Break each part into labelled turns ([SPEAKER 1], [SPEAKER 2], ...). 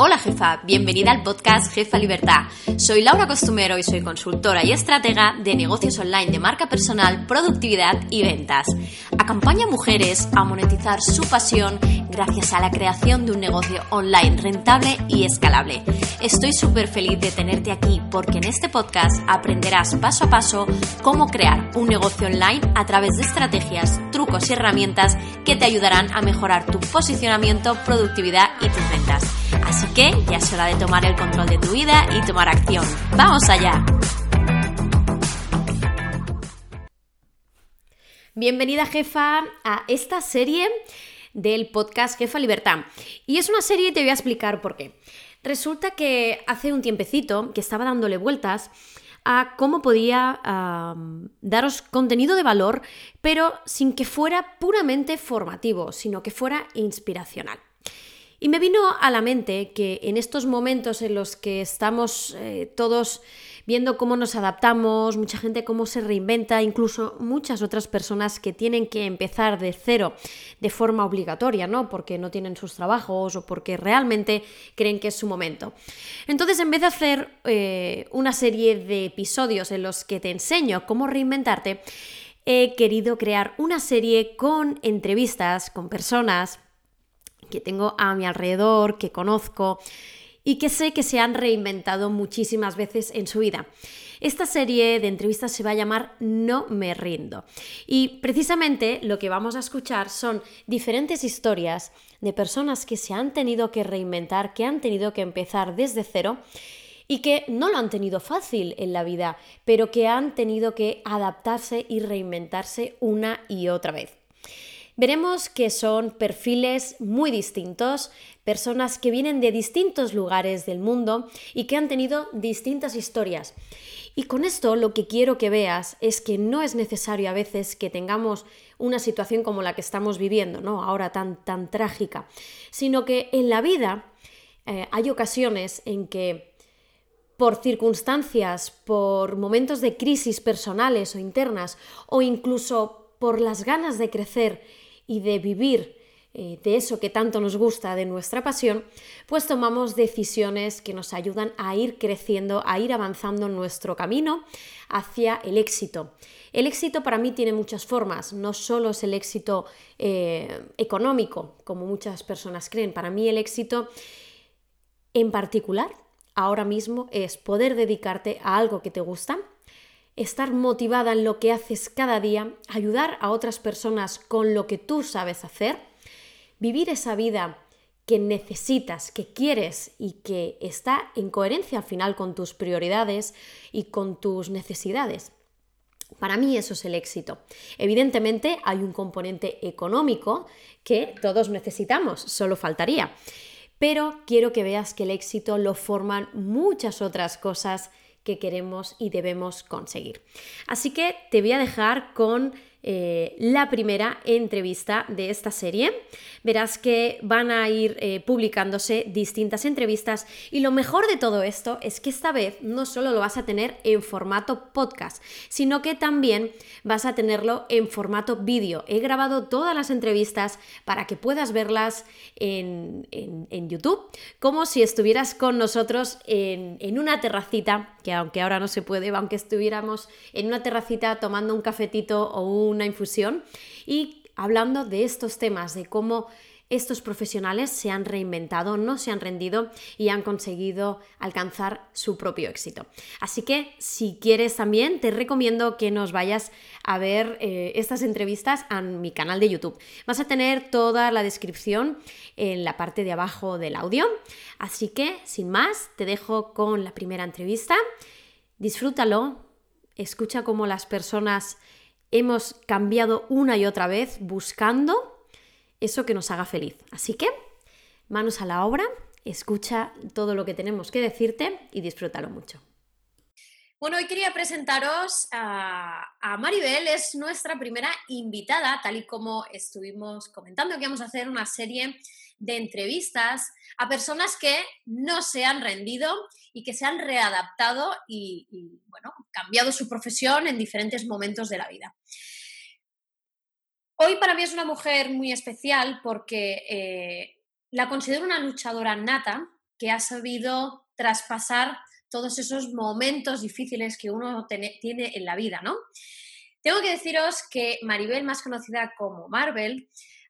[SPEAKER 1] Hola jefa, bienvenida al podcast Jefa Libertad. Soy Laura Costumero y soy consultora y estratega de negocios online de marca personal, productividad y ventas. Acompaña a mujeres a monetizar su pasión gracias a la creación de un negocio online rentable y escalable. Estoy súper feliz de tenerte aquí porque en este podcast aprenderás paso a paso cómo crear un negocio online a través de estrategias, trucos y herramientas que te ayudarán a mejorar tu posicionamiento, productividad y tus ventas. Así que ya es hora de tomar el control de tu vida y tomar acción. ¡Vamos allá! Bienvenida jefa a esta serie del podcast Jefa Libertad. Y es una serie y te voy a explicar por qué. Resulta que hace un tiempecito que estaba dándole vueltas a cómo podía daros contenido de valor, pero sin que fuera puramente formativo, sino que fuera inspiracional. Y me vino a la mente que en estos momentos en los que estamos eh, todos viendo cómo nos adaptamos, mucha gente cómo se reinventa, incluso muchas otras personas que tienen que empezar de cero de forma obligatoria, ¿no? Porque no tienen sus trabajos o porque realmente creen que es su momento. Entonces, en vez de hacer eh, una serie de episodios en los que te enseño cómo reinventarte, he querido crear una serie con entrevistas con personas que tengo a mi alrededor, que conozco y que sé que se han reinventado muchísimas veces en su vida. Esta serie de entrevistas se va a llamar No me rindo. Y precisamente lo que vamos a escuchar son diferentes historias de personas que se han tenido que reinventar, que han tenido que empezar desde cero y que no lo han tenido fácil en la vida, pero que han tenido que adaptarse y reinventarse una y otra vez. Veremos que son perfiles muy distintos, personas que vienen de distintos lugares del mundo y que han tenido distintas historias. Y con esto lo que quiero que veas es que no es necesario a veces que tengamos una situación como la que estamos viviendo, ¿no? Ahora tan, tan trágica, sino que en la vida eh, hay ocasiones en que por circunstancias, por momentos de crisis personales o internas, o incluso por las ganas de crecer y de vivir eh, de eso que tanto nos gusta, de nuestra pasión, pues tomamos decisiones que nos ayudan a ir creciendo, a ir avanzando en nuestro camino hacia el éxito. El éxito para mí tiene muchas formas, no solo es el éxito eh, económico, como muchas personas creen, para mí el éxito en particular ahora mismo es poder dedicarte a algo que te gusta, estar motivada en lo que haces cada día, ayudar a otras personas con lo que tú sabes hacer, vivir esa vida que necesitas, que quieres y que está en coherencia al final con tus prioridades y con tus necesidades. Para mí eso es el éxito. Evidentemente hay un componente económico que todos necesitamos, solo faltaría. Pero quiero que veas que el éxito lo forman muchas otras cosas que queremos y debemos conseguir. Así que te voy a dejar con eh, la primera entrevista de esta serie. Verás que van a ir eh, publicándose distintas entrevistas y lo mejor de todo esto es que esta vez no solo lo vas a tener en formato podcast, sino que también vas a tenerlo en formato vídeo. He grabado todas las entrevistas para que puedas verlas en, YouTube, como si estuvieras con nosotros en, en una terracita, que aunque ahora no se puede, aunque estuviéramos en una terracita tomando un cafetito o un una infusión y hablando de estos temas, de cómo estos profesionales se han reinventado, no se han rendido y han conseguido alcanzar su propio éxito. Así que si quieres también te recomiendo que nos vayas a ver eh, estas entrevistas en mi canal de YouTube. Vas a tener toda la descripción en la parte de abajo del audio. Así que sin más, te dejo con la primera entrevista. Disfrútalo, escucha cómo las personas hemos cambiado una y otra vez buscando eso que nos haga feliz. Así que, manos a la obra, escucha todo lo que tenemos que decirte y disfrútalo mucho. Bueno, hoy quería presentaros a, a, Maribel, es nuestra primera invitada, tal y como estuvimos comentando que vamos a hacer una serie de entrevistas a personas que no se han rendido y que se han readaptado y, bueno, cambiado su profesión en diferentes momentos de la vida. Hoy para mí es una mujer muy especial porque eh, la considero una luchadora nata
[SPEAKER 2] que ha sabido traspasar todos esos momentos difíciles que uno tiene en la vida, ¿no? Tengo que deciros que Maribel, más conocida como Marvel,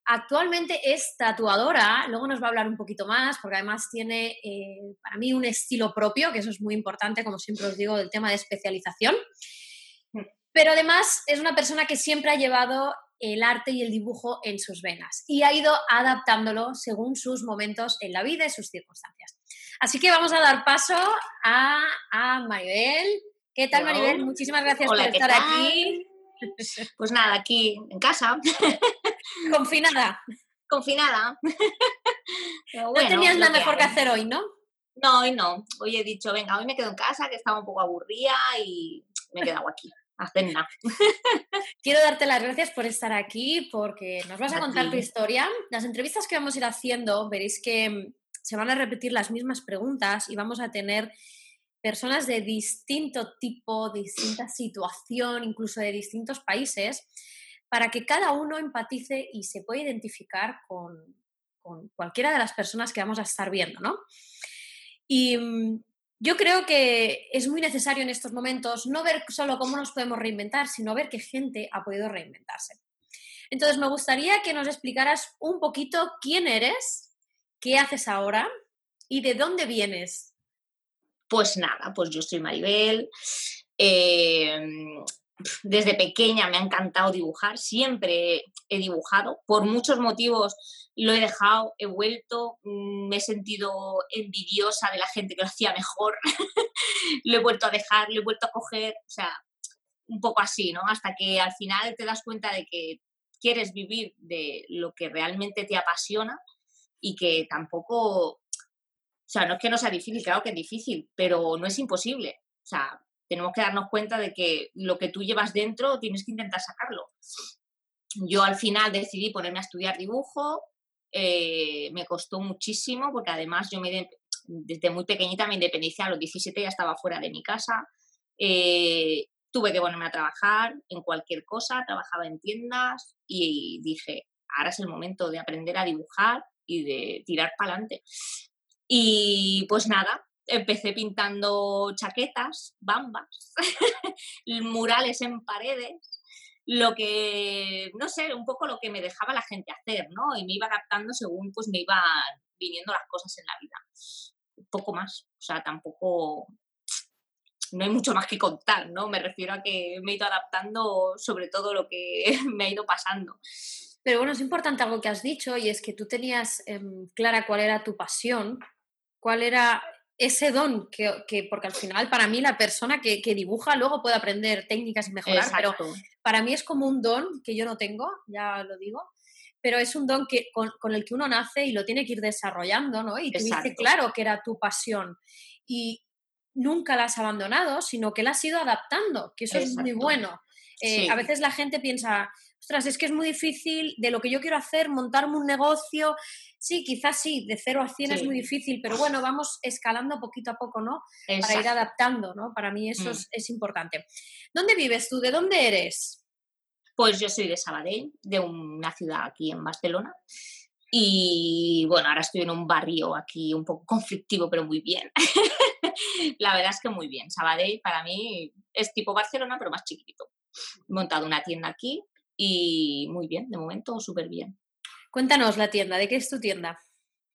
[SPEAKER 2] actualmente es tatuadora, luego nos va a hablar un poquito más, porque además tiene eh, para mí un estilo propio, que eso es muy importante, como siempre os digo, del tema de especialización. Pero además es una persona que siempre ha llevado el arte y el dibujo en sus venas y ha ido adaptándolo según sus momentos en la vida y sus circunstancias. Así que vamos a dar paso a, Maribel. ¿Qué tal, Maribel? Muchísimas gracias por estar aquí.
[SPEAKER 3] Pues nada, aquí en casa.
[SPEAKER 2] Confinada.
[SPEAKER 3] Confinada.
[SPEAKER 2] no tenías nada mejor que hacer hoy, ¿no?
[SPEAKER 3] No, hoy no. Hoy he dicho, venga, hoy me quedo en casa, que estaba un poco aburrida y me he quedado aquí. Hacer nada.
[SPEAKER 2] Quiero darte las gracias por estar aquí, porque nos vas a contar tu historia. Las entrevistas que vamos a ir haciendo, veréis que se van a repetir las mismas preguntas y vamos a tener personas de distinto tipo, distinta situación, incluso de distintos países, para que cada uno empatice y se pueda identificar con, cualquiera de las personas que vamos a estar viendo, ¿no? Y mm, yo creo que es muy necesario en estos momentos no ver solo cómo nos podemos reinventar, sino ver qué gente ha podido reinventarse. Entonces, me gustaría que nos explicaras un poquito quién eres, qué haces ahora y de dónde vienes.
[SPEAKER 3] Pues nada, pues yo soy Maribel. Em, desde pequeña me ha encantado dibujar, siempre he dibujado, por muchos motivos lo he dejado, he vuelto, mm, me he sentido envidiosa de la gente que lo hacía mejor, lo he vuelto a dejar, lo he vuelto a coger, o sea, un poco así, ¿no? Hasta que al final te das cuenta de que quieres vivir de lo que realmente te apasiona y que tampoco, o sea, no es que no sea difícil, claro que es difícil, pero no es imposible. O sea, tenemos que darnos cuenta de que lo que tú llevas dentro tienes que intentar sacarlo. Yo al final decidí ponerme a estudiar dibujo, eh, me costó muchísimo porque además yo me, desde muy pequeñita me independicé, a los 17 ya estaba fuera de mi casa, eh, tuve que ponerme a trabajar en cualquier cosa, trabajaba en tiendas y dije, ahora es el momento de aprender a dibujar y de tirar para adelante. Y pues nada, empecé pintando chaquetas, bambas, murales en paredes, lo que, no sé, un poco lo que me dejaba la gente hacer, ¿no? Y me iba adaptando según pues me iban viniendo las cosas en la vida. Un poco más, o sea, tampoco, no hay mucho más que contar, ¿no? Me refiero a que me he ido adaptando sobre todo lo que me ha ido pasando.
[SPEAKER 2] Pero bueno, es importante algo que has dicho y es que tú tenías em, clara cuál era tu pasión, cuál era ese don que, porque al final para mí la persona que, dibuja luego puede aprender técnicas y mejorar, pero para mí es como un don que yo no tengo, ya lo digo, pero es un don que, con, el que uno nace y lo tiene que ir desarrollando, ¿no? Y tuviste claro que era tu pasión y nunca la has abandonado, sino que la has ido adaptando, que eso es muy bueno. Eh, a veces la gente piensa, ostras, es que es muy difícil de lo que yo quiero hacer, montarme un negocio. Sí, quizás sí, de cero a cien es muy difícil, pero bueno, vamos escalando poquito a poco, ¿no? Para ir adaptando, ¿no? Para mí eso mm. es, importante. ¿Dónde vives tú? ¿De dónde eres?
[SPEAKER 3] Pues yo soy de Sabadell, de una ciudad aquí en Barcelona. Y bueno, ahora estoy en un barrio aquí un poco conflictivo, pero muy bien. La verdad es que muy bien. Sabadell para mí es tipo Barcelona, pero más chiquito. He montado una tienda aquí y muy bien, de momento súper bien.
[SPEAKER 2] Cuéntanos la tienda, ¿de qué es tu tienda?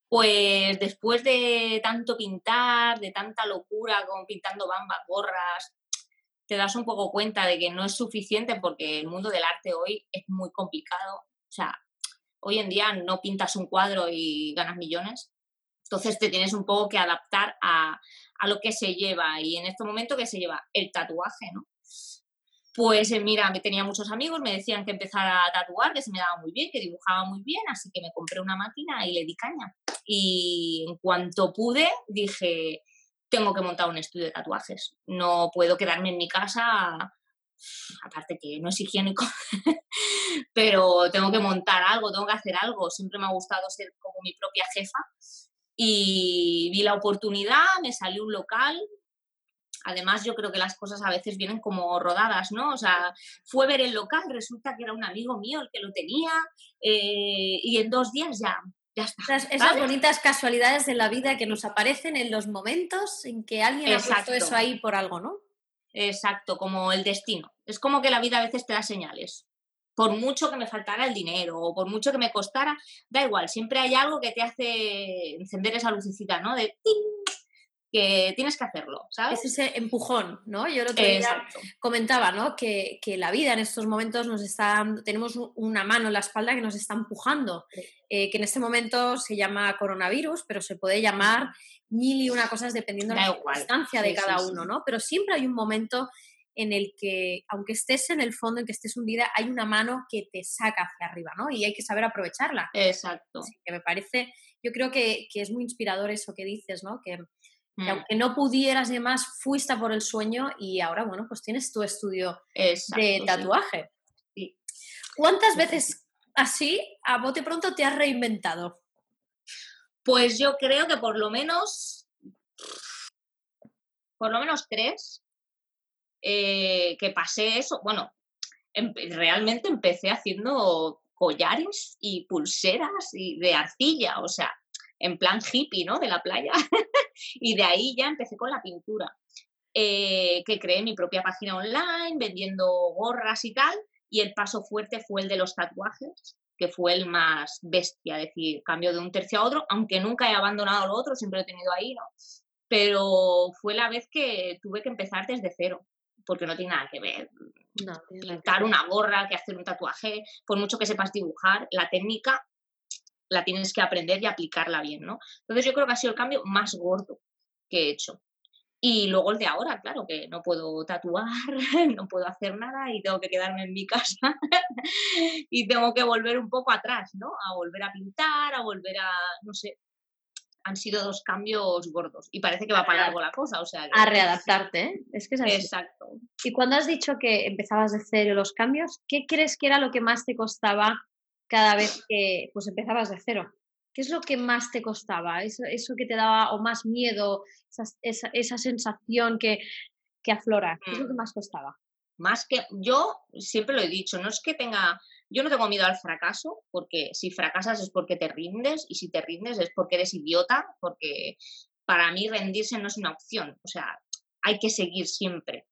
[SPEAKER 3] Pues después de tanto pintar, de tanta locura como pintando bambas, gorras, te das un poco cuenta de que no es suficiente porque el mundo del arte hoy es muy complicado. O sea, hoy en día no pintas un cuadro y ganas millones. Entonces te tienes un poco que adaptar a, a lo que se lleva. Y en este momento, ¿qué se lleva? El tatuaje, ¿no? Pues eh, mira, me tenía muchos amigos, me decían que empezara a tatuar, que se me daba muy bien, que dibujaba muy bien, así que me compré una máquina y le di caña. Y en cuanto pude, dije, tengo que montar un estudio de tatuajes. No puedo quedarme en mi casa, aparte que no es higiénico, pero tengo que montar algo, tengo que hacer algo. Siempre me ha gustado ser como mi propia jefa. Y vi la oportunidad, me salió un local, Además, yo creo que las cosas a veces vienen como rodadas, ¿no? O sea, fue ver el local, resulta que era un amigo mío el que lo tenía eh, y en dos días ya ya está.
[SPEAKER 2] Esas, bonitas casualidades de la vida que nos aparecen en los momentos en que alguien ha puesto eso ahí por algo, ¿no?
[SPEAKER 3] Exacto, como el destino. Es como que la vida a veces te da señales. Por mucho que me faltara el dinero o por mucho que me costara, da igual, siempre hay algo que te hace encender esa lucecita, ¿no? De que tienes que hacerlo, ¿sabes?
[SPEAKER 2] Es ese empujón, ¿no? Yo el otro día comentaba, ¿no? Que, la vida en estos momentos nos está, tenemos una mano en la espalda que nos está empujando, eh, que en este momento se llama coronavirus, pero se puede llamar mil y una cosas dependiendo de la circunstancia de cada uno, ¿no? Pero siempre hay un momento en el que, aunque estés en el fondo, en que estés hundida, hay una mano que te saca hacia arriba, ¿no? Y hay que saber aprovecharla.
[SPEAKER 3] Exacto.
[SPEAKER 2] que me parece, yo creo que, que, es muy inspirador eso que dices, ¿no? Que, Mm. aunque no pudieras y demás, fuiste por el sueño y ahora, bueno, pues tienes tu estudio de tatuaje. ¿Cuántas veces así, a bote pronto, te has reinventado?
[SPEAKER 3] Pues yo creo que por lo menos, por lo menos tres, eh, que pasé eso, bueno, realmente empecé haciendo collares y pulseras y de arcilla, o sea, en plan hippie, ¿no? De la playa. y de ahí ya empecé con la pintura. Eh, que creé mi propia página online vendiendo gorras y tal. Y el paso fuerte fue el de los tatuajes, que fue el más bestia, es decir, cambio de un tercio a otro, aunque nunca he abandonado lo otro, siempre lo he tenido ahí, ¿no? Pero fue la vez que tuve que empezar desde cero, porque no tiene nada que ver. pintar una gorra, que hacer un tatuaje, por mucho que sepas dibujar, la técnica la tienes que aprender y aplicarla bien, ¿no? Entonces yo creo que ha sido el cambio más gordo que he hecho. Y luego el de ahora, claro, que no puedo tatuar, no puedo hacer nada y tengo que quedarme en mi casa y tengo que volver un poco atrás, ¿no? A volver a pintar, a volver a, no sé, han sido dos cambios gordos y parece que va para largo la cosa, o sea...
[SPEAKER 2] A readaptarte, ¿eh? Es que es así.
[SPEAKER 3] Exacto.
[SPEAKER 2] Y cuando has dicho que empezabas de cero los cambios, ¿qué crees que era lo que más te costaba cada vez que pues empezabas de cero? ¿Qué es lo que más te costaba? ¿Eso, eso que te daba o más miedo, esa, esa, sensación que, que aflora? ¿Qué es lo que mm. más costaba?
[SPEAKER 3] Más que yo siempre lo he dicho, no es que tenga, yo no tengo miedo al fracaso, porque si fracasas es porque te rindes y si te rindes es porque eres idiota, porque para mí rendirse no es una opción, o sea, hay que seguir siempre.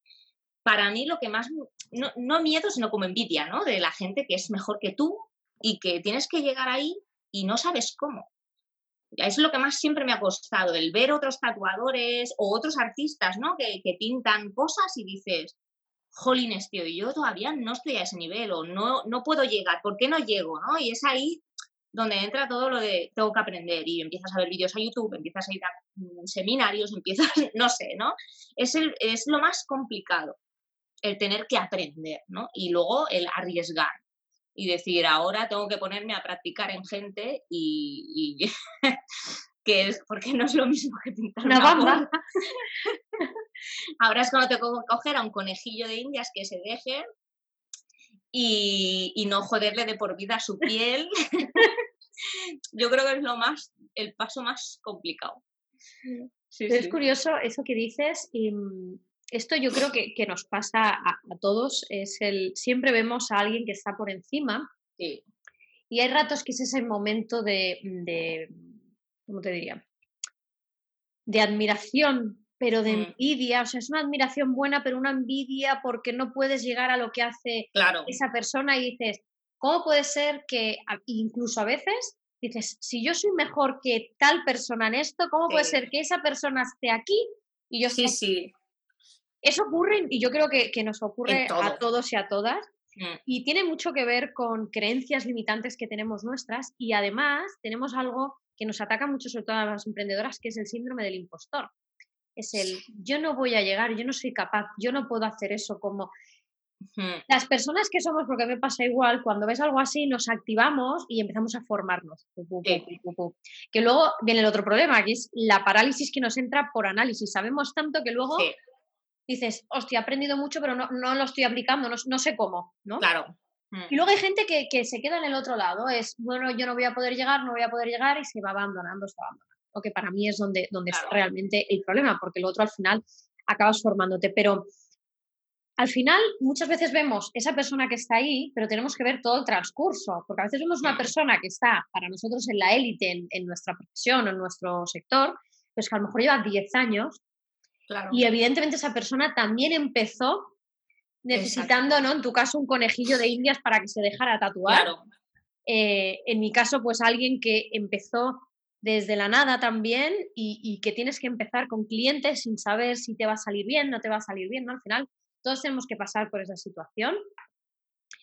[SPEAKER 3] Para mí lo que más, no, no miedo, sino como envidia, ¿no? De la gente que es mejor que tú y que tienes que llegar ahí y no sabes cómo. Es lo que más siempre me ha costado, el ver otros tatuadores o otros artistas, ¿no? Que, pintan cosas y dices, jolines, tío, yo todavía no estoy a ese nivel o no, no puedo llegar, ¿por qué no llego? ¿no? Y es ahí donde entra todo lo de tengo que aprender y empiezas a ver vídeos a YouTube, empiezas a ir a mm, seminarios, empiezas, no sé, ¿no? Es, el, es lo más complicado, el tener que aprender, ¿no? Y luego el arriesgar, y decir, ahora tengo que ponerme a practicar en gente y, que es porque no es lo mismo que pintar una, banda. ahora es cuando tengo que coger a un conejillo de indias que se deje y, no joderle de por vida su piel. Yo creo que es lo más, el paso más complicado.
[SPEAKER 2] es curioso eso que dices y mm, esto yo creo que, nos pasa a, todos, es el, siempre vemos a alguien que está por encima y hay ratos que es ese momento de, de, ¿cómo te diría? De admiración, pero de mm. envidia, o sea, es una admiración buena, pero una envidia porque no puedes llegar a lo que hace esa persona y dices, ¿cómo puede ser que incluso a veces dices, si yo soy mejor que tal persona en esto, ¿cómo puede ser que esa persona esté aquí y yo
[SPEAKER 3] sí, sí.
[SPEAKER 2] Eso ocurre y yo creo que, nos ocurre a todos y a todas. Mm. Y tiene mucho que ver con creencias limitantes que tenemos nuestras y además tenemos algo que nos ataca mucho sobre todo a las emprendedoras, que es el síndrome del impostor. Es el yo no voy a llegar, yo no soy capaz, yo no puedo hacer eso como... Las personas que somos, porque me pasa igual, cuando ves algo así nos activamos y empezamos a formarnos. Que luego viene el otro problema, que es la parálisis que nos entra por análisis. Sabemos tanto que luego dices, hostia, he aprendido mucho, pero no, no lo estoy aplicando, no, sé cómo, ¿no?
[SPEAKER 3] Claro.
[SPEAKER 2] Mm. Y luego hay gente que, se queda en el otro lado, es, bueno, yo no voy a poder llegar, no voy a poder llegar y se va abandonando, se va abandonando. Lo que para mí es donde, donde realmente el problema, porque el otro al final acabas formándote. Pero al final muchas veces vemos esa persona que está ahí, pero tenemos que ver todo el transcurso, porque a veces vemos una persona que está para nosotros en la élite, en, nuestra profesión o en nuestro sector, pues que a lo mejor lleva 10 años y evidentemente esa persona también empezó necesitando, ¿no? En tu caso, un conejillo de indias para que se dejara tatuar. Eh, en mi caso, pues alguien que empezó desde la nada también y, que tienes que empezar con clientes sin saber si te va a salir bien, no te va a salir bien, ¿no? Al final, todos tenemos que pasar por esa situación.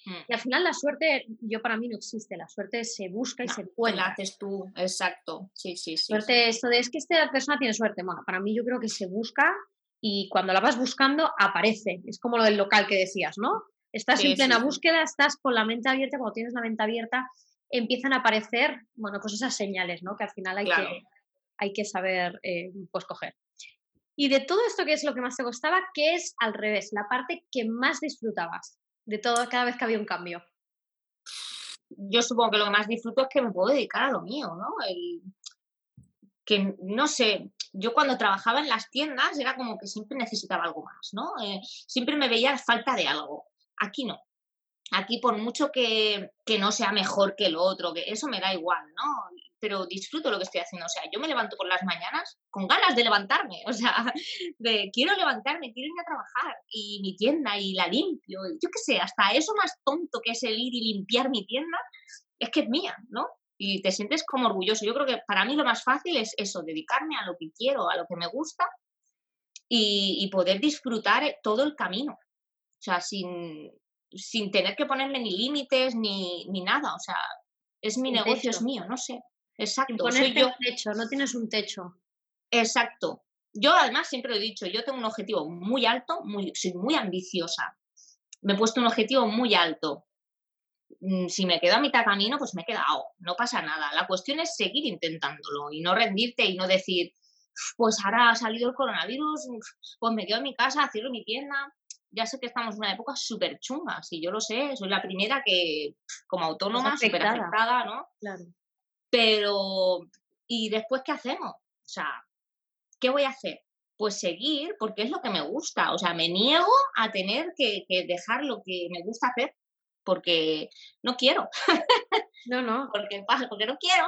[SPEAKER 2] Mm. Y al final la suerte, yo para mí no existe, la suerte se busca y se puede.
[SPEAKER 3] La haces tú, exacto. Sí, sí, sí.
[SPEAKER 2] Suerte, esto de es que esta persona tiene suerte. Bueno, para mí yo creo que se busca y cuando la vas buscando aparece. Es como lo del local que decías, ¿no? Estás en plena búsqueda, estás con la mente abierta, cuando tienes la mente abierta empiezan a aparecer, bueno, pues esas señales, ¿no? Que al final hay, que, hay que saber, eh, pues, coger. Y de todo esto, ¿qué es lo que más te gustaba? ¿Qué es al revés? La parte que más disfrutabas de todo, cada vez que había un cambio.
[SPEAKER 3] Yo supongo que lo que más disfruto es que me puedo dedicar a lo mío, ¿no? El, que no sé, yo cuando trabajaba en las tiendas era como que siempre necesitaba algo más, ¿no? Eh, siempre me veía falta de algo. Aquí no. Aquí por mucho que, que, no sea mejor que el otro, que eso me da igual, ¿no? Pero disfruto lo que estoy haciendo. O sea, yo me levanto por las mañanas con ganas de levantarme. O sea, de quiero levantarme, quiero ir a trabajar y mi tienda y la limpio. Yo qué sé, hasta eso más tonto que es el ir y limpiar mi tienda, es que es mía, ¿no? Y te sientes como orgulloso. Yo creo que para mí lo más fácil es eso, dedicarme a lo que quiero, a lo que me gusta y, y poder disfrutar todo el camino. O sea, sin, sin tener que ponerle ni límites ni, ni nada. O sea, es mi negocio, es mío, no sé. Exacto.
[SPEAKER 2] Soy yo. techo, no tienes un techo.
[SPEAKER 3] Exacto. Yo además siempre lo he dicho, yo tengo un objetivo muy alto, muy, soy muy ambiciosa. Me he puesto un objetivo muy alto. Mm, si me quedo a mitad camino, pues me he quedado, no pasa nada. La cuestión es seguir intentándolo y no rendirte y no decir, pues ahora ha salido el coronavirus, pues me quedo en mi casa, cierro mi tienda ya sé que estamos en una época súper chunga, si yo lo sé, soy la primera que, como autónoma, súper afectada, ¿no?
[SPEAKER 2] Claro.
[SPEAKER 3] Pero, ¿y después qué hacemos? O sea, ¿qué voy a hacer? Pues seguir, porque es lo que me gusta. O sea, me niego a tener que, que dejar lo que me gusta hacer porque no quiero.
[SPEAKER 2] No, no.
[SPEAKER 3] Porque pasa, porque no quiero.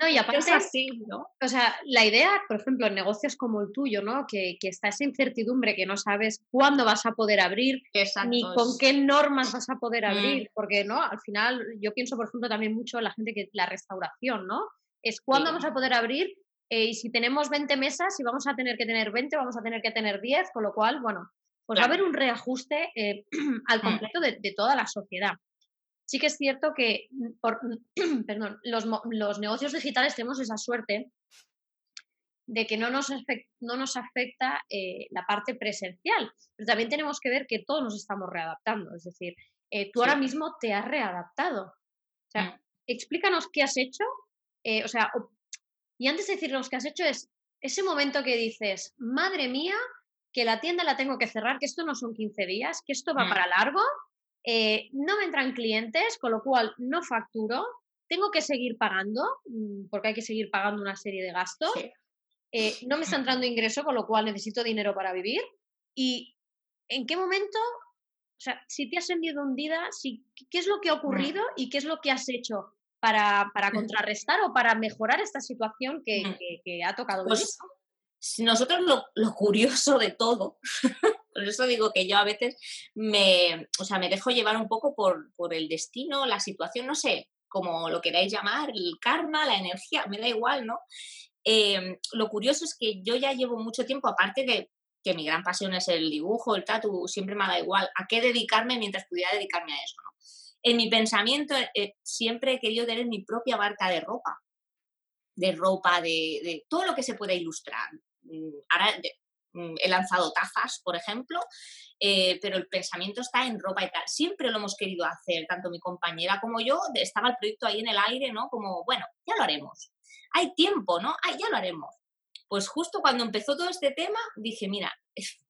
[SPEAKER 2] No, y aparte, así, ¿no? O sea, la idea, por ejemplo, en negocios como el tuyo, ¿no? Que, que está esa incertidumbre, que no sabes cuándo vas a poder abrir, ni con qué normas vas a poder mm. abrir, porque, ¿no? Al final, yo pienso, por ejemplo, también mucho en la gente que la restauración, ¿no? Es cuándo vamos a poder abrir eh, y si tenemos 20 mesas, y vamos a tener que tener 20, vamos a tener que tener 10, con lo cual, bueno, pues va a haber un reajuste eh, al mm. completo de, de, toda la sociedad. Sí que es cierto que mm, por, perdón, los, los, negocios digitales tenemos esa suerte de que no nos, afecta, no nos afecta eh, la parte presencial, pero también tenemos que ver que todos nos estamos readaptando, es decir, eh, tú ahora mismo te has readaptado. O sea, mm. explícanos qué has hecho, eh, o sea, y antes de decirnos qué has hecho es ese momento que dices, madre mía, que la tienda la tengo que cerrar, que esto no son 15 días, que esto va mm. para largo, eh, no me entran clientes, con lo cual no facturo, tengo que seguir pagando, mm, porque hay que seguir pagando una serie de gastos, eh, no me está entrando ingreso, con lo cual necesito dinero para vivir. ¿Y en qué momento, o sea, si te has sentido hundida, si, qué es lo que ha ocurrido y qué es lo que has hecho para, para contrarrestar o para mejorar esta situación que, ha tocado?
[SPEAKER 3] Pues, nosotros lo curioso de todo Por eso digo que yo a veces me, o sea, me dejo llevar un poco por, por el destino, la situación, no sé, como lo queráis llamar, el karma, la energía, me da igual, ¿no? Em, lo curioso es que yo ya llevo mucho tiempo, aparte de que mi gran pasión es el dibujo, el tatu, siempre me da igual a qué dedicarme mientras pudiera dedicarme a eso, ¿no? En mi pensamiento eh, siempre he querido tener mi propia barca de ropa, de ropa, de, todo lo que se pueda ilustrar. Mm, ahora he lanzado tazas, por ejemplo, eh, pero el pensamiento está en ropa y tal. Siempre lo hemos querido hacer, tanto mi compañera como yo, estaba el proyecto ahí en el aire, ¿no? Como, bueno, ya lo haremos. Hay tiempo, ¿no? ya lo haremos. Pues justo cuando empezó todo este tema, dije, mira,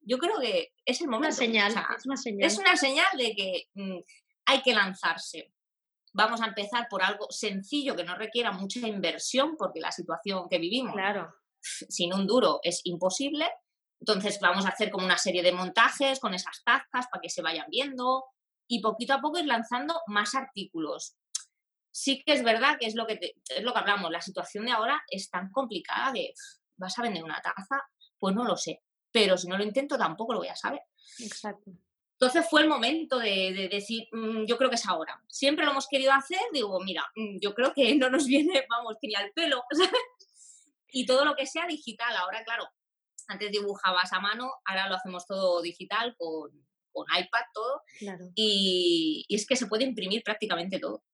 [SPEAKER 3] yo creo que es el momento.
[SPEAKER 2] Una señal, es una señal.
[SPEAKER 3] Es una señal de que mm, hay que lanzarse. Vamos a empezar por algo sencillo que no requiera mucha inversión, porque la situación que vivimos
[SPEAKER 2] claro.
[SPEAKER 3] sin un duro es imposible Entonces vamos a hacer como una serie de montajes con esas tazas para que se vayan viendo y poquito a poco ir lanzando más artículos. Sí que es verdad que es lo que, es lo que hablamos, la situación de ahora es tan complicada que vas a vender una taza, pues no lo sé, pero si no lo intento tampoco lo voy a saber.
[SPEAKER 2] Exacto.
[SPEAKER 3] Entonces fue el momento de, decir, mm, yo creo que es ahora. Siempre lo hemos querido hacer, digo, mira, mm, yo creo que no nos viene, vamos, ni al pelo, Y todo lo que sea digital, ahora claro, antes dibujabas a mano, ahora lo hacemos todo digital con, iPad, todo. Y, es que se puede imprimir prácticamente todo.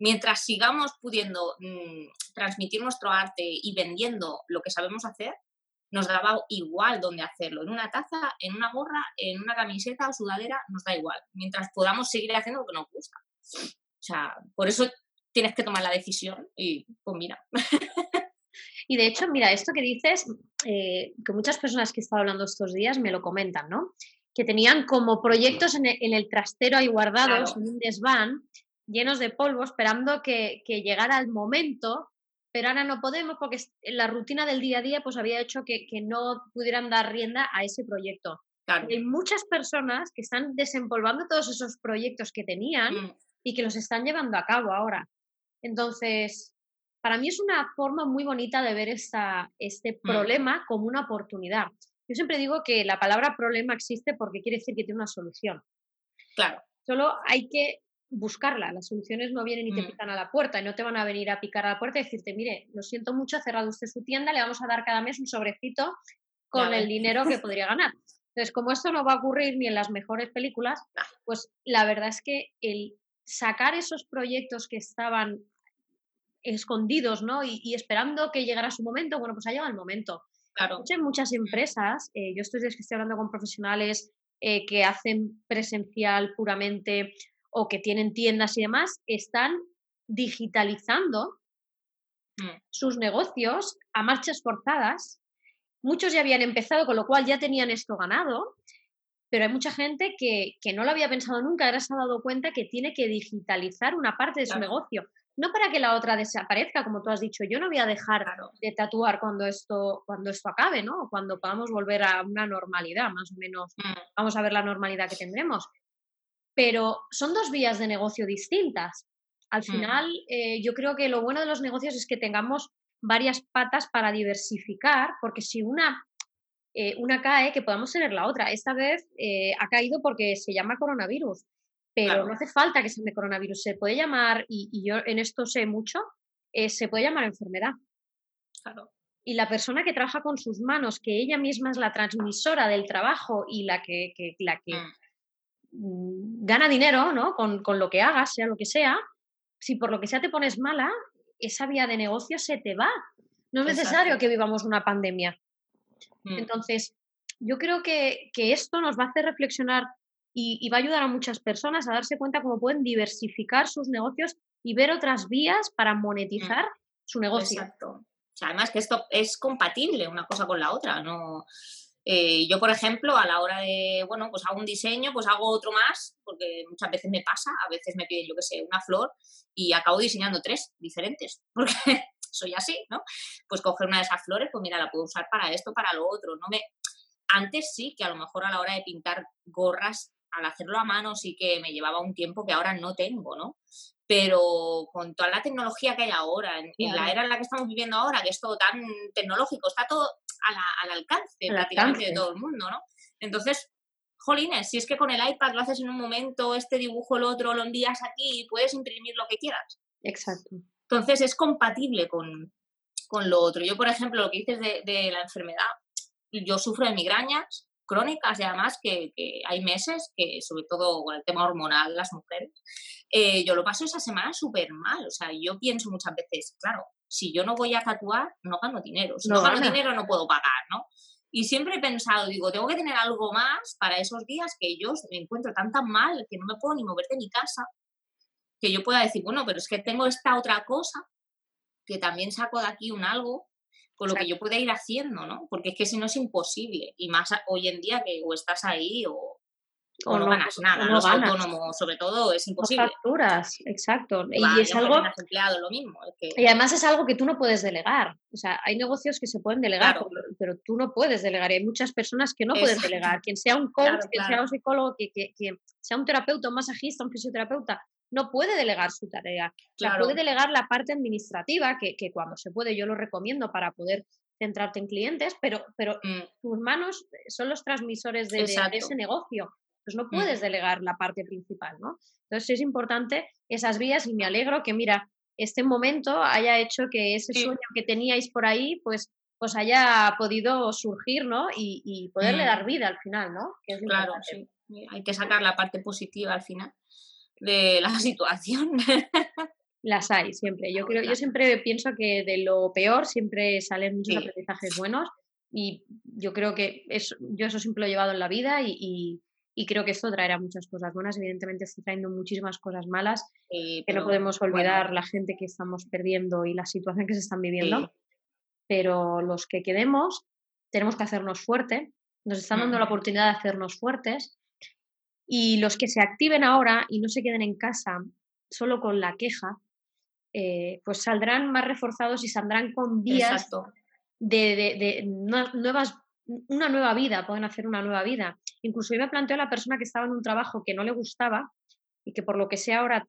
[SPEAKER 3] Mientras sigamos pudiendo mm, transmitir nuestro arte y vendiendo lo que sabemos hacer, nos daba igual dónde hacerlo, en una taza, en una gorra, en una camiseta o sudadera, nos da igual, mientras podamos seguir haciendo lo que nos gusta. O sea, por eso tienes que tomar la decisión y pues mira.
[SPEAKER 2] Y de hecho, mira, esto que dices, eh, que muchas personas que he estado hablando estos días me lo comentan, ¿no? Que tenían como proyectos en el, trastero ahí guardados, en un desván, llenos de polvo, esperando que, que llegara el momento pero ahora no podemos porque la rutina del día a día pues había hecho que, no pudieran dar rienda a ese proyecto. Hay muchas personas que están desempolvando todos esos proyectos que tenían mm. y que los están llevando a cabo ahora. Entonces, para mí es una forma muy bonita de ver esta, este mm. problema como una oportunidad. Yo siempre digo que la palabra problema existe porque quiere decir que tiene una solución.
[SPEAKER 3] Claro.
[SPEAKER 2] Solo hay que buscarla. Las soluciones no vienen y te mm. pican a la puerta y no te van a venir a picar a la puerta y decirte, mire, lo siento mucho, ha cerrado usted su tienda, le vamos a dar cada mes un sobrecito con el dinero que podría ganar. Entonces, como esto no va a ocurrir ni en las mejores películas, pues la verdad es que el sacar esos proyectos que estaban escondidos, ¿no? Y, esperando que llegara su momento, bueno, pues ha llegado el momento.
[SPEAKER 3] Claro.
[SPEAKER 2] Muchas empresas, eh, yo estoy, estoy hablando con profesionales eh, que hacen presencial puramente o que tienen tiendas y demás, están digitalizando mm. sus negocios a marchas forzadas. Muchos ya habían empezado, con lo cual ya tenían esto ganado, pero hay mucha gente que, no lo había pensado nunca, ahora se ha dado cuenta que tiene que digitalizar una parte de su negocio. No para que la otra desaparezca, como tú has dicho, yo no voy a dejar de tatuar cuando esto, cuando esto acabe, ¿no? Cuando podamos volver a una normalidad, más o menos. Mm. Vamos a ver la normalidad que tendremos pero son dos vías de negocio distintas. Al mm. final, eh, yo creo que lo bueno de los negocios es que tengamos varias patas para diversificar, porque si una, eh, una cae, que podamos tener la otra. Esta vez eh, ha caído porque se llama coronavirus, pero no hace falta que se llame coronavirus, se puede llamar, y, yo en esto sé mucho, se puede llamar enfermedad. Y la persona que trabaja con sus manos, que ella misma es la transmisora del trabajo y la que, la que mm. Mm, gana dinero, ¿no? Con, lo que hagas, sea lo que sea, si por lo que sea te pones mala, esa vía de negocio se te va. No es necesario que vivamos una pandemia. Mm. Entonces, yo creo que, esto nos va a hacer reflexionar y, va a ayudar a muchas personas a darse cuenta cómo pueden diversificar sus negocios y ver otras vías para mm. monetizar su negocio.
[SPEAKER 3] Exacto. además que esto es compatible una cosa con la otra, no eh, yo, por ejemplo, a la hora de, bueno, pues hago un diseño, pues hago otro más, porque muchas veces me pasa, a veces me piden, yo qué sé, una flor y acabo diseñando tres diferentes, porque soy así, ¿no? Pues coger una de esas flores, pues mira, la puedo usar para esto, para lo otro, no me... Antes sí que a lo mejor a la hora de pintar gorras, al hacerlo a mano sí que me llevaba un tiempo que ahora no tengo, ¿no? Pero con toda la tecnología que hay ahora, en, en la era en la que estamos viviendo ahora, que es todo tan tecnológico, está todo al alcance prácticamente de todo el mundo, ¿no? Entonces, jolines, si es que con el iPad lo haces en un momento, este dibujo, el otro, lo envías aquí y puedes imprimir lo que quieras.
[SPEAKER 2] Exacto.
[SPEAKER 3] Entonces es compatible con, lo otro. Yo, por ejemplo, lo que dices de, la enfermedad, yo sufro de migrañas crónicas y además que, hay meses que, sobre todo con el tema hormonal, las mujeres, eh, yo lo paso esa semana súper mal. O sea, yo pienso muchas veces, claro, si yo no voy a tatuar, no gano dinero. Si no, gano dinero, no puedo pagar, ¿no? Y siempre he pensado, digo, tengo que tener algo más para esos días que yo me encuentro tan tan mal que no me puedo ni mover de mi casa, que yo pueda decir, bueno, pero es que tengo esta otra cosa que también saco de aquí un algo con lo que yo pueda ir haciendo, ¿no? Porque es que si no es imposible. Y más hoy en día que o estás ahí o, o, no, ganas nada. los autónomos, sobre todo, es imposible.
[SPEAKER 2] facturas, exacto. y es algo.
[SPEAKER 3] Empleado, lo mismo.
[SPEAKER 2] Y además es algo que tú no puedes delegar. O sea, hay negocios que se pueden delegar, pero, tú no puedes delegar. Y hay muchas personas que no pueden delegar. Quien sea un coach, quien sea un psicólogo, que, quien sea un terapeuta, un masajista, un fisioterapeuta, no puede delegar su tarea. Claro. puede delegar la parte administrativa, que, que, cuando se puede yo lo recomiendo para poder centrarte en clientes, pero, pero mm. tus manos son los transmisores de, ese negocio. Pues no mm. puedes delegar la parte principal, ¿no? Entonces es importante esas vías y me alegro que, mira, este momento haya hecho que ese sueño que teníais por ahí, pues, pues haya podido surgir, ¿no? Y, poderle mm. dar vida al final, ¿no?
[SPEAKER 3] claro, sí. Hay que sacar la parte positiva al final de la situación.
[SPEAKER 2] Las hay siempre. Yo creo, yo siempre pienso que de lo peor siempre salen muchos aprendizajes buenos y yo creo que eso, yo eso siempre lo he llevado en la vida y, creo que esto traerá muchas cosas buenas. Evidentemente está trayendo muchísimas cosas malas que no podemos olvidar la gente que estamos perdiendo y la situación que se están viviendo. Pero los que quedemos tenemos que hacernos fuertes. Nos están dando la oportunidad de hacernos fuertes. Y los que se activen ahora y no se queden en casa solo con la queja, eh, pues saldrán más reforzados y saldrán con vías de, nuevas, una nueva vida, pueden hacer una nueva vida. Incluso yo me planteo a la persona que estaba en un trabajo que no le gustaba y que por lo que sea ahora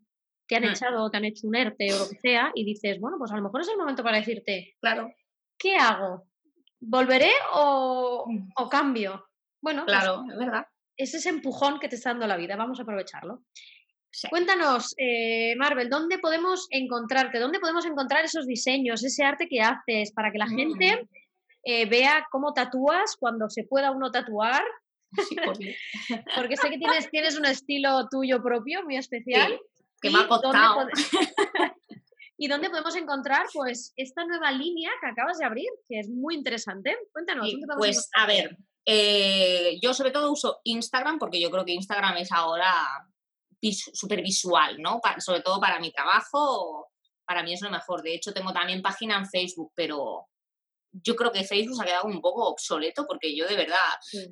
[SPEAKER 2] te han mm. echado o te han hecho un ERTE o lo que sea y dices, bueno, pues a lo mejor es el momento para decirte,
[SPEAKER 3] claro,
[SPEAKER 2] ¿qué hago? ¿Volveré o,
[SPEAKER 3] mm.
[SPEAKER 2] o cambio? Bueno,
[SPEAKER 3] pues claro, es verdad.
[SPEAKER 2] Es ese empujón que te está dando la vida, vamos a aprovecharlo. Cuéntanos, eh, Marvel, ¿dónde podemos encontrarte? ¿Dónde podemos encontrar esos diseños, ese arte que haces para que la gente mm. eh, vea cómo tatúas cuando se pueda uno tatuar? Porque sé que tienes, tienes un estilo tuyo propio, muy especial.
[SPEAKER 3] que me ha costado.
[SPEAKER 2] ¿Y dónde podemos encontrar pues esta nueva línea que acabas de abrir, que es muy interesante? Cuéntanos.
[SPEAKER 3] pues a ver, eh, yo sobre todo uso Instagram porque yo creo que Instagram es ahora súper visual, ¿no? sobre todo para mi trabajo, para mí es lo mejor. De hecho, tengo también página en Facebook, pero yo creo que Facebook se ha quedado un poco obsoleto porque yo de verdad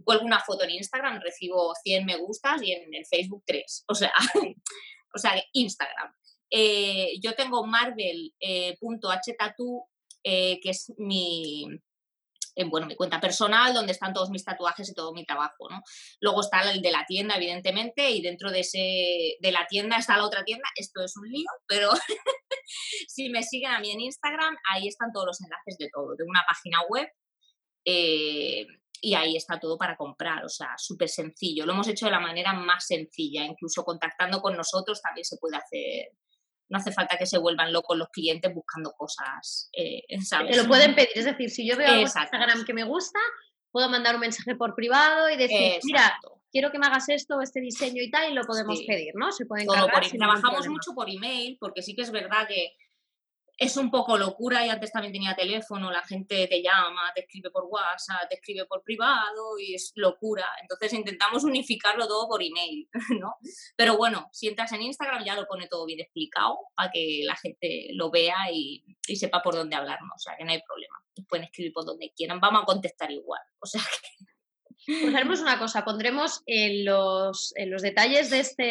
[SPEAKER 3] cuelgo una foto en Instagram, recibo 100 me gustas y en el Facebook 3. O sea, o sea Instagram. Eh, yo tengo marvel.htatu, eh, eh, que es mi, en bueno, mi cuenta personal, donde están todos mis tatuajes y todo mi trabajo, ¿no? Luego está el de la tienda, evidentemente, y dentro de, ese, de la tienda está la otra tienda. Esto es un lío, pero si me siguen a mí en Instagram, ahí están todos los enlaces de todo, de una página web. Eh, y ahí está todo para comprar, o sea, súper sencillo. Lo hemos hecho de la manera más sencilla, incluso contactando con nosotros también se puede hacer no hace falta que se vuelvan locos los clientes buscando cosas, eh, ¿sabes?
[SPEAKER 2] Te lo pueden pedir, es decir, si yo veo algo en Instagram que me gusta, puedo mandar un mensaje por privado y decir, mira, quiero que me hagas esto, este diseño y tal, y lo podemos pedir, ¿no? Se pueden Todo
[SPEAKER 3] Trabajamos mucho por email, porque sí que es verdad que es un poco locura y antes también tenía teléfono, la gente te llama, te escribe por WhatsApp, te escribe por privado y es locura. Entonces intentamos unificarlo todo por email, ¿no? Pero bueno, si entras en Instagram ya lo pone todo bien explicado para que la gente lo vea y, sepa por dónde hablarnos, o sea que no hay problema. Pueden escribir por donde quieran, vamos a contestar igual. O sea
[SPEAKER 2] Pues haremos una cosa, pondremos en los, en los detalles de este,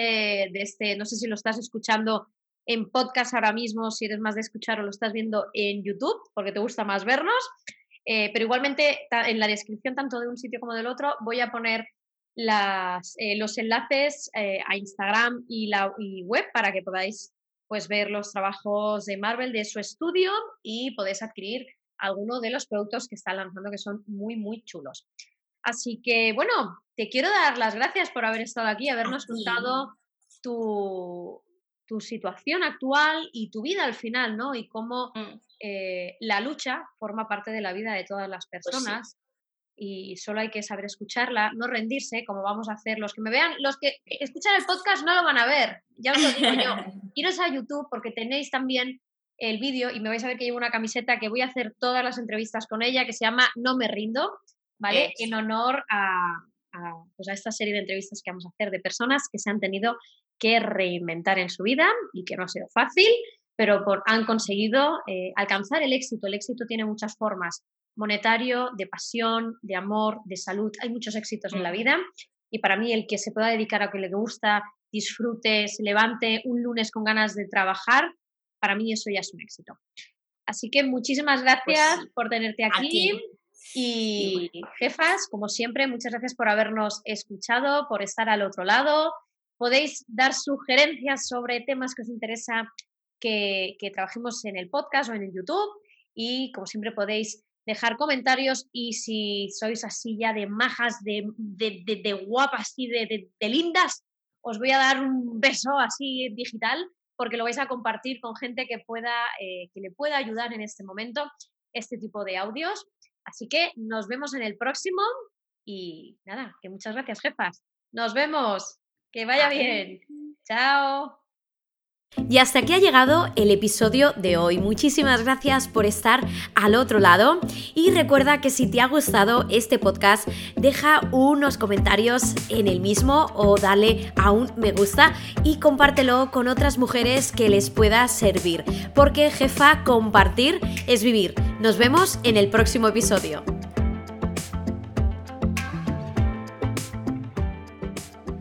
[SPEAKER 2] de este, no sé si lo estás escuchando en podcast ahora mismo, si eres más de escuchar o lo estás viendo en YouTube, porque te gusta más vernos. Eh, pero igualmente en la descripción tanto de un sitio como del otro voy a poner las, eh, los enlaces eh, a Instagram y la web para que podáis pues, ver los trabajos de Marvel de su estudio y podéis adquirir alguno de los productos que está lanzando que son muy, muy chulos. Así que, bueno, te quiero dar las gracias por haber estado aquí, habernos contado tu, tu situación actual y tu vida al final, ¿no? Y cómo mm. eh, la lucha forma parte de la vida de todas las pues personas. Y solo hay que saber escucharla, no rendirse, como vamos a hacer. Los que me vean, los que escuchan el podcast no lo van a ver, ya os lo digo yo. Iros a YouTube porque tenéis también el vídeo y me vais a ver que llevo una camiseta que voy a hacer todas las entrevistas con ella, que se llama No me rindo, ¿vale? En honor a, pues a esta serie de entrevistas que vamos a hacer de personas que se han tenido que reinventar en su vida y que no ha sido fácil, pero por, han conseguido eh, alcanzar el éxito. El éxito tiene muchas formas, monetario, de pasión, de amor, de salud. Hay muchos éxitos en la vida y para mí el que se pueda dedicar a lo que le gusta, disfrute, se levante un lunes con ganas de trabajar, para mí eso ya es un éxito. Así que muchísimas
[SPEAKER 4] Pues
[SPEAKER 2] gracias por tenerte aquí. Y jefas, como siempre, muchas gracias por habernos escuchado, por estar al otro lado. Podéis dar sugerencias sobre temas que os interesa que, trabajemos en el podcast o en el YouTube. Y como siempre podéis dejar comentarios y si sois así ya de majas, de, de, guapas y de lindas, os voy a dar un beso así digital porque lo vais a compartir con gente que pueda, eh, que le pueda ayudar en este momento este tipo de audios. Así que nos vemos en el próximo y nada, que muchas gracias, jefas. Nos vemos. Que vaya bien. Chao.
[SPEAKER 1] Y hasta aquí ha llegado el episodio de hoy. Muchísimas gracias por estar al otro lado y recuerda que si te ha gustado este podcast, deja unos comentarios en el mismo o dale a un me gusta y compártelo con otras mujeres que les pueda servir. Porque jefa, compartir es vivir. Nos vemos en el próximo episodio.